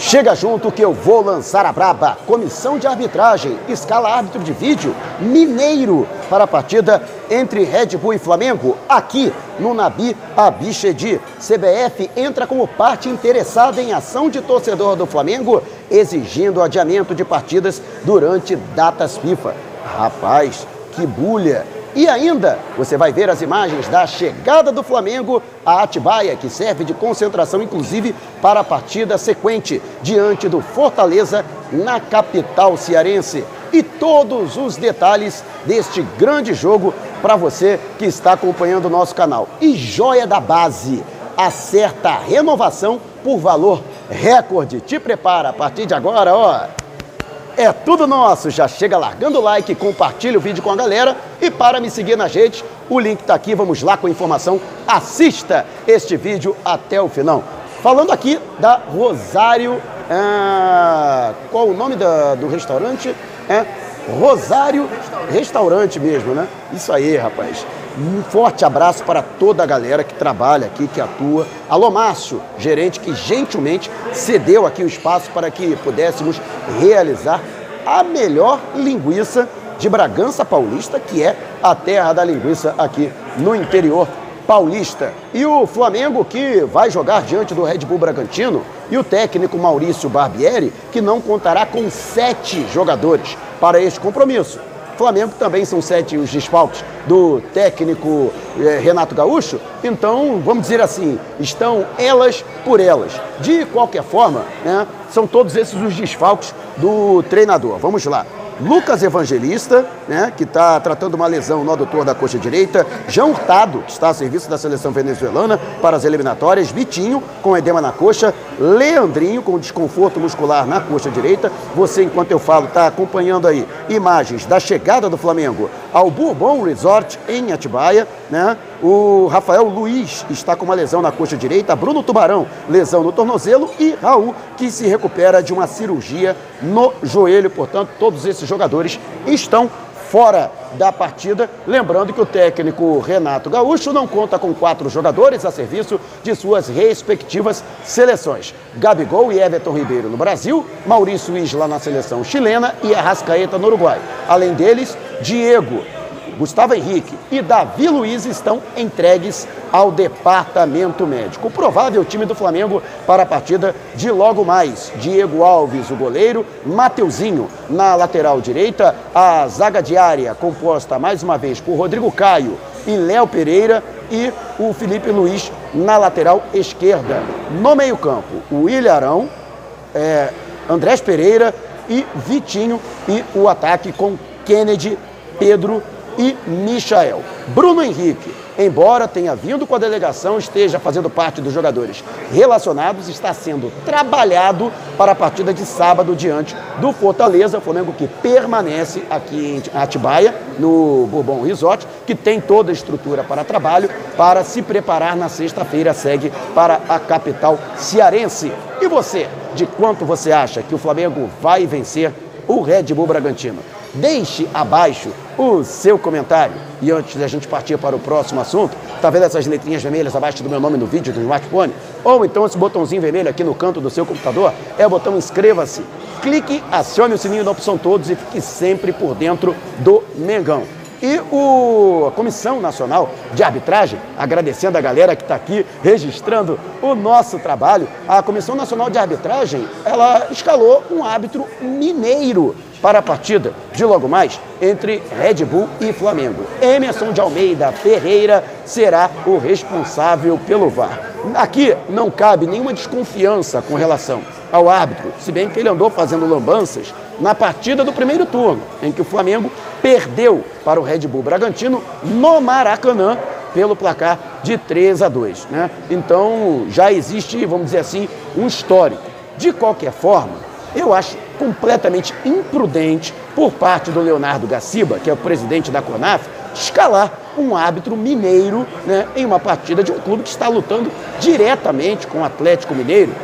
Chega junto que eu vou lançar a braba. Comissão de arbitragem escala árbitro de vídeo mineiro para a partida entre Red Bull e Flamengo, aqui no Nabi Abichedi. CBF entra como parte interessada em ação de torcedor do Flamengo, exigindo adiamento de partidas durante datas FIFA. Rapaz, que bulha! E ainda, você vai ver as imagens da chegada do Flamengo a Atibaia, que serve de concentração, inclusive, para a partida sequente diante do Fortaleza na capital cearense. E todos os detalhes deste grande jogo para você que está acompanhando o nosso canal. E joia da base, acerta a renovação por valor recorde. Te prepara a partir de agora, ó. É tudo nosso. Já chega largando o like, compartilha o vídeo com a galera e para me seguir nas redes, o link está aqui. Vamos lá com a informação. Assista este vídeo até o final. Falando aqui da Rosário. Ah, qual o nome da, do restaurante? É Rosário Restaurante mesmo, né? Isso aí, rapaz. Um forte abraço para toda a galera que trabalha aqui, que atua. Alô, Márcio, gerente que gentilmente cedeu aqui o espaço para que pudéssemos realizar a melhor linguiça de Bragança Paulista, que é a terra da linguiça aqui no interior paulista. E o Flamengo que vai jogar diante do Red Bull Bragantino e o técnico Maurício Barbieri, que não contará com sete jogadores para este compromisso. Flamengo também são sete os desfalques do técnico eh, Renato Gaúcho. Então, vamos dizer assim, estão elas por elas. De qualquer forma, né, são todos esses os desfalques do treinador. Vamos lá. Lucas Evangelista, né, que está tratando uma lesão no adutor da coxa direita, João Hurtado, que está a serviço da seleção venezuelana para as eliminatórias, Vitinho, com edema na coxa, Leandrinho, com desconforto muscular na coxa direita. Você, enquanto eu falo, está acompanhando aí imagens da chegada do Flamengo ao Bourbon Resort em Atibaia, né? O Rafael Luiz está com uma lesão na coxa direita, Bruno Tubarão, lesão no tornozelo e Raul, que se recupera de uma cirurgia no joelho. Portanto, todos esses jogadores estão fora da partida. Lembrando que o técnico Renato Gaúcho não conta com quatro jogadores a serviço de suas respectivas seleções: Gabigol e Everton Ribeiro no Brasil, Maurício Isla na seleção chilena e Arrascaeta no Uruguai. Além deles, Diego, Gustavo Henrique e Davi Luiz estão entregues ao departamento médico. O provável time do Flamengo para a partida de logo mais: Diego Alves, o goleiro, Mateuzinho na lateral direita, a zaga diária composta mais uma vez por Rodrigo Caio e Léo Pereira e o Felipe Luiz na lateral esquerda. No meio-campo, o Ilharão, é, Andrés Pereira e Vitinho e o ataque com Kennedy, Pedro e Michael. Bruno Henrique, embora tenha vindo com a delegação, esteja fazendo parte dos jogadores relacionados, está sendo trabalhado para a partida de sábado diante do Fortaleza, o Flamengo que permanece aqui em Atibaia, no Bourbon Resort, que tem toda a estrutura para trabalho, para se preparar na sexta-feira, segue para a capital cearense. E você, de quanto você acha que o Flamengo vai vencer o Red Bull Bragantino? Deixe abaixo o seu comentário. E antes da gente partir para o próximo assunto, tá vendo essas letrinhas vermelhas abaixo do meu nome no vídeo do smartphone? Ou então esse botãozinho vermelho aqui no canto do seu computador é o botão inscreva-se. Clique, acione o sininho da opção todos e fique sempre por dentro do Mengão. E o, a Comissão Nacional de Arbitragem, agradecendo a galera que está aqui registrando o nosso trabalho, a Comissão Nacional de Arbitragem, ela escalou um árbitro mineiro para a partida de logo mais entre Red Bull e Flamengo. Emerson de Almeida Ferreira será o responsável pelo VAR. Aqui não cabe nenhuma desconfiança com relação ao árbitro, se bem que ele andou fazendo lambanças na partida do primeiro turno, em que o Flamengo perdeu para o Red Bull Bragantino no Maracanã pelo placar de 3 a 2. Né? Então já existe, vamos dizer assim, um histórico. De qualquer forma, eu acho completamente imprudente por parte do Leonardo Gaciba, que é o presidente da CONAF, escalar um árbitro mineiro né, em uma partida de um clube que está lutando diretamente com o Atlético Mineiro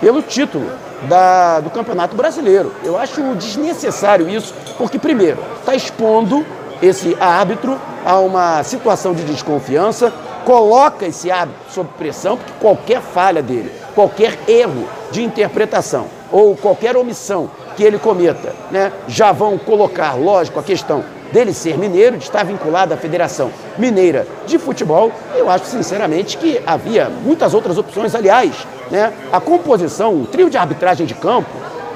pelo título da, do Campeonato Brasileiro. Eu acho desnecessário isso, porque, primeiro, está expondo esse árbitro a uma situação de desconfiança, coloca esse árbitro sob pressão, porque qualquer falha dele qualquer erro de interpretação ou qualquer omissão que ele cometa, né, já vão colocar, lógico, a questão dele ser mineiro, de estar vinculado à Federação Mineira de Futebol. Eu acho, sinceramente, que havia muitas outras opções. Aliás, né, a composição, o trio de arbitragem de campo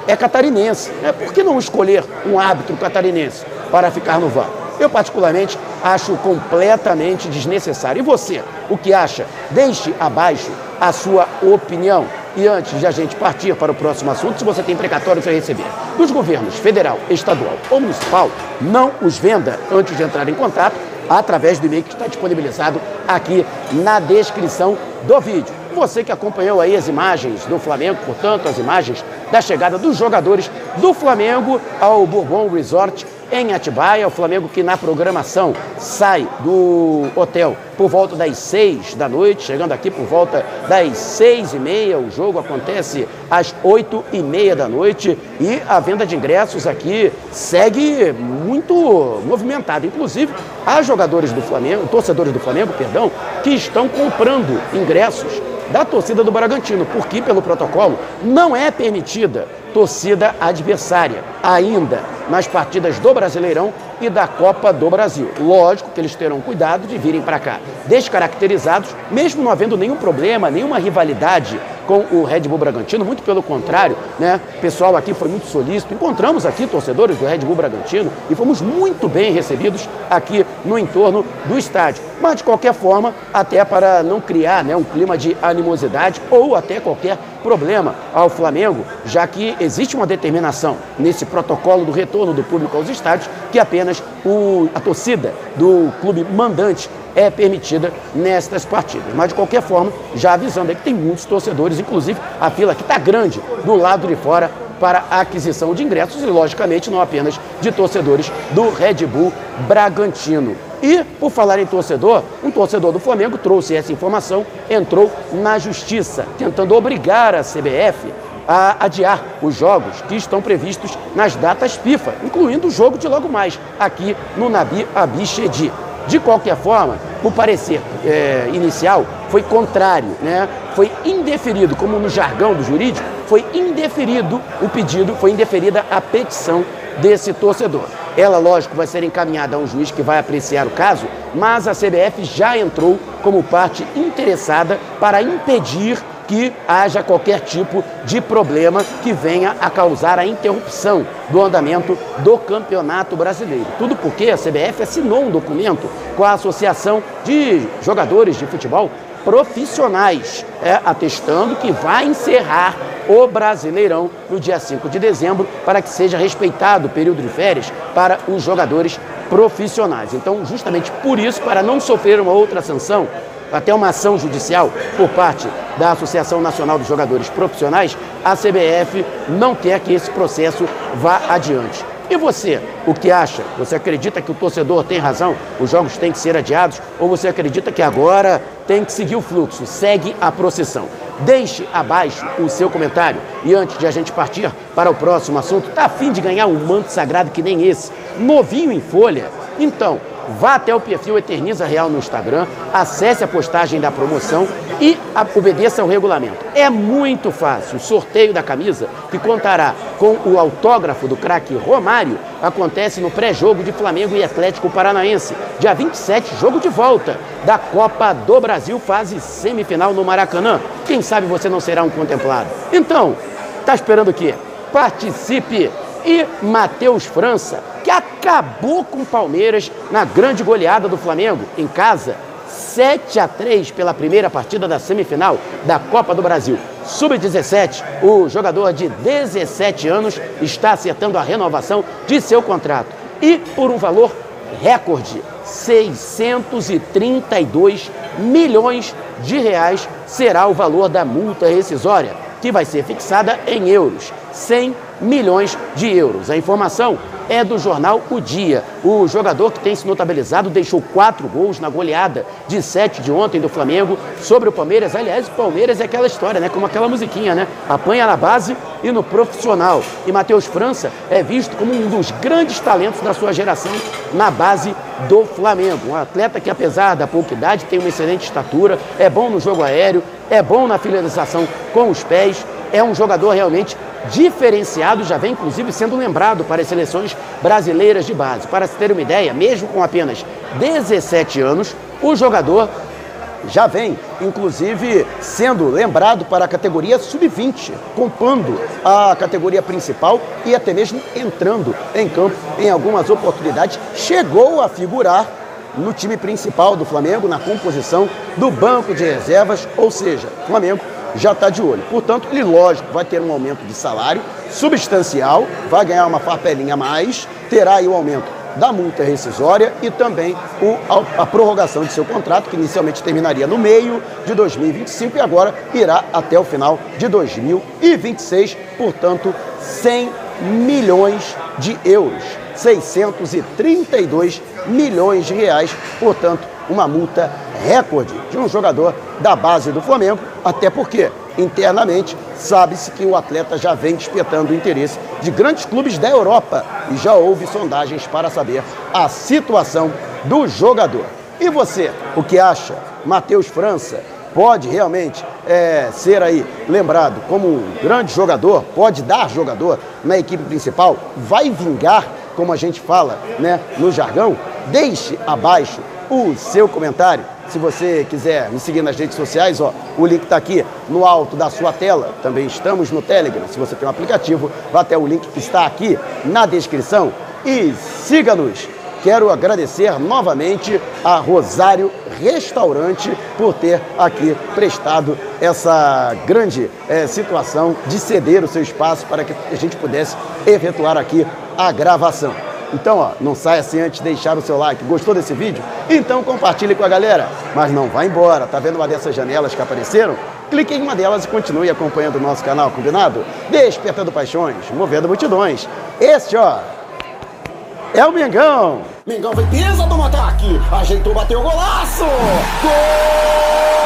é catarinense. Né? Por que não escolher um árbitro catarinense para ficar no VAR? Eu, particularmente, acho completamente desnecessário. E você, o que acha? Deixe abaixo a sua opinião. E antes de a gente partir para o próximo assunto, se você tem precatórios a receber dos governos federal, estadual ou municipal, não os venda antes de entrar em contato através do e-mail que está disponibilizado aqui na descrição do vídeo. Você que acompanhou aí as imagens do Flamengo, portanto, as imagens da chegada dos jogadores do Flamengo ao Bourbon Resort em Atibaia. O Flamengo que na programação sai do hotel por volta das seis da noite, chegando aqui por volta das seis e meia. O jogo acontece às oito e meia da noite e a venda de ingressos aqui segue muito movimentada. Inclusive, há jogadores do Flamengo, torcedores do Flamengo, perdão, que estão comprando ingressos da torcida do Bragantino, porque pelo protocolo não é permitida torcida adversária ainda nas partidas do Brasileirão e da Copa do Brasil. Lógico que eles terão cuidado de virem para cá descaracterizados, mesmo não havendo nenhum problema, nenhuma rivalidade com o Red Bull Bragantino, muito pelo contrário, né? O pessoal aqui foi muito solícito. Encontramos aqui torcedores do Red Bull Bragantino e fomos muito bem recebidos aqui no entorno do estádio. Mas de qualquer forma, até para não criar, né, um clima de animosidade ou até qualquer problema ao Flamengo, já que existe uma determinação nesse protocolo do retorno do público aos estádios que apenas o, a torcida do clube mandante é permitida nestas partidas. Mas, de qualquer forma, já avisando aí que tem muitos torcedores, inclusive a fila que está grande do lado de fora para a aquisição de ingressos e, logicamente, não apenas de torcedores do Red Bull Bragantino. E, por falar em torcedor, um torcedor do Flamengo trouxe essa informação, entrou na justiça, tentando obrigar a CBF a adiar os jogos que estão previstos nas datas FIFA, incluindo o jogo de logo mais, aqui no Nabi Abichedi. De qualquer forma, o parecer é, inicial foi contrário, né? foi indeferido, como no jargão do jurídico, foi indeferido o pedido, foi indeferida a petição desse torcedor. Ela, lógico, vai ser encaminhada a um juiz que vai apreciar o caso, mas a CBF já entrou como parte interessada para impedir que haja qualquer tipo de problema que venha a causar a interrupção do andamento do Campeonato Brasileiro. Tudo porque a CBF assinou um documento com a Associação de Jogadores de Futebol Profissionais, é, atestando que vai encerrar o Brasileirão no dia 5 de dezembro para que seja respeitado o período de férias para os jogadores profissionais. Então, justamente por isso, para não sofrer uma outra sanção, até uma ação judicial por parte da Associação Nacional dos Jogadores Profissionais, a CBF não quer que esse processo vá adiante. E você, o que acha? Você acredita que o torcedor tem razão? Os jogos têm que ser adiados? Ou você acredita que agora tem que seguir o fluxo? Segue a procissão. Deixe abaixo o seu comentário. E antes de a gente partir para o próximo assunto, tá afim de ganhar um manto sagrado que nem esse? Novinho em folha? Então, vá até o perfil Eterniza Real no Instagram, acesse a postagem da promoção e obedeça ao regulamento. É muito fácil. O sorteio da camisa, que contará com o autógrafo do craque Romário, acontece no pré-jogo de Flamengo e Atlético Paranaense. Dia 27, jogo de volta da Copa do Brasil, fase semifinal no Maracanã. Quem sabe você não será um contemplado. Então, tá esperando o quê? Participe! E Matheus França, acabou com o Palmeiras na grande goleada do Flamengo em casa, 7 a 3 pela primeira partida da semifinal da Copa do Brasil. Sub-17, o jogador de 17 anos está acertando a renovação de seu contrato. E por um valor recorde, 632 milhões de reais será o valor da multa rescisória, que vai ser fixada em euros. 100 milhões de euros. A informação é do jornal O Dia. O jogador que tem se notabilizado deixou quatro gols na goleada de sete de ontem do Flamengo sobre o Palmeiras. Aliás, o Palmeiras é aquela história, né? Como aquela musiquinha, né? Apanha na base e no profissional. E Matheus França é visto como um dos grandes talentos da sua geração na base do Flamengo. Um atleta que, apesar da pouca idade, tem uma excelente estatura, é bom no jogo aéreo, é bom na finalização com os pés, é um jogador realmente diferenciado, já vem inclusive sendo lembrado para as seleções brasileiras de base. Para se ter uma ideia, mesmo com apenas 17 anos, o jogador já vem, inclusive, sendo lembrado para a categoria sub-20, compondo a categoria principal e até mesmo entrando em campo em algumas oportunidades. Chegou a figurar no time principal do Flamengo, na composição do banco de reservas, ou seja, Flamengo já está de olho. Portanto, ele, lógico, vai ter um aumento de salário substancial, vai ganhar uma farpelinha a mais, terá aí o aumento da multa rescisória e também o, a, a, prorrogação de seu contrato, que inicialmente terminaria no meio de 2025 e agora irá até o final de 2026, portanto, 100 milhões de euros, 632 milhões de reais, portanto, uma multa recorde de um jogador da base do Flamengo, até porque internamente sabe-se que o atleta já vem despertando o interesse de grandes clubes da Europa e já houve sondagens para saber a situação do jogador. E você, o que acha? Matheus França pode realmente é, ser aí lembrado como um grande jogador, pode dar jogador na equipe principal, vai vingar, como a gente fala né, no jargão? Deixe abaixo o seu comentário. Se você quiser me seguir nas redes sociais, ó, o link está aqui no alto da sua tela. Também estamos no Telegram. Se você tem um aplicativo, vá até o link que está aqui na descrição e siga-nos. Quero agradecer novamente a Rosário Restaurante por ter aqui prestado essa grande é, situação de ceder o seu espaço para que a gente pudesse efetuar aqui a gravação. Então, ó, não saia sem antes de deixar o seu like. Gostou desse vídeo? Então compartilhe com a galera. Mas não vá embora. Tá vendo uma dessas janelas que apareceram? Clique em uma delas e continue acompanhando o nosso canal, combinado? Despertando paixões, movendo multidões. Este, ó, é o Mengão. Mengão vem pesa do ataque. Ajeitou, bateu o golaço. Gol!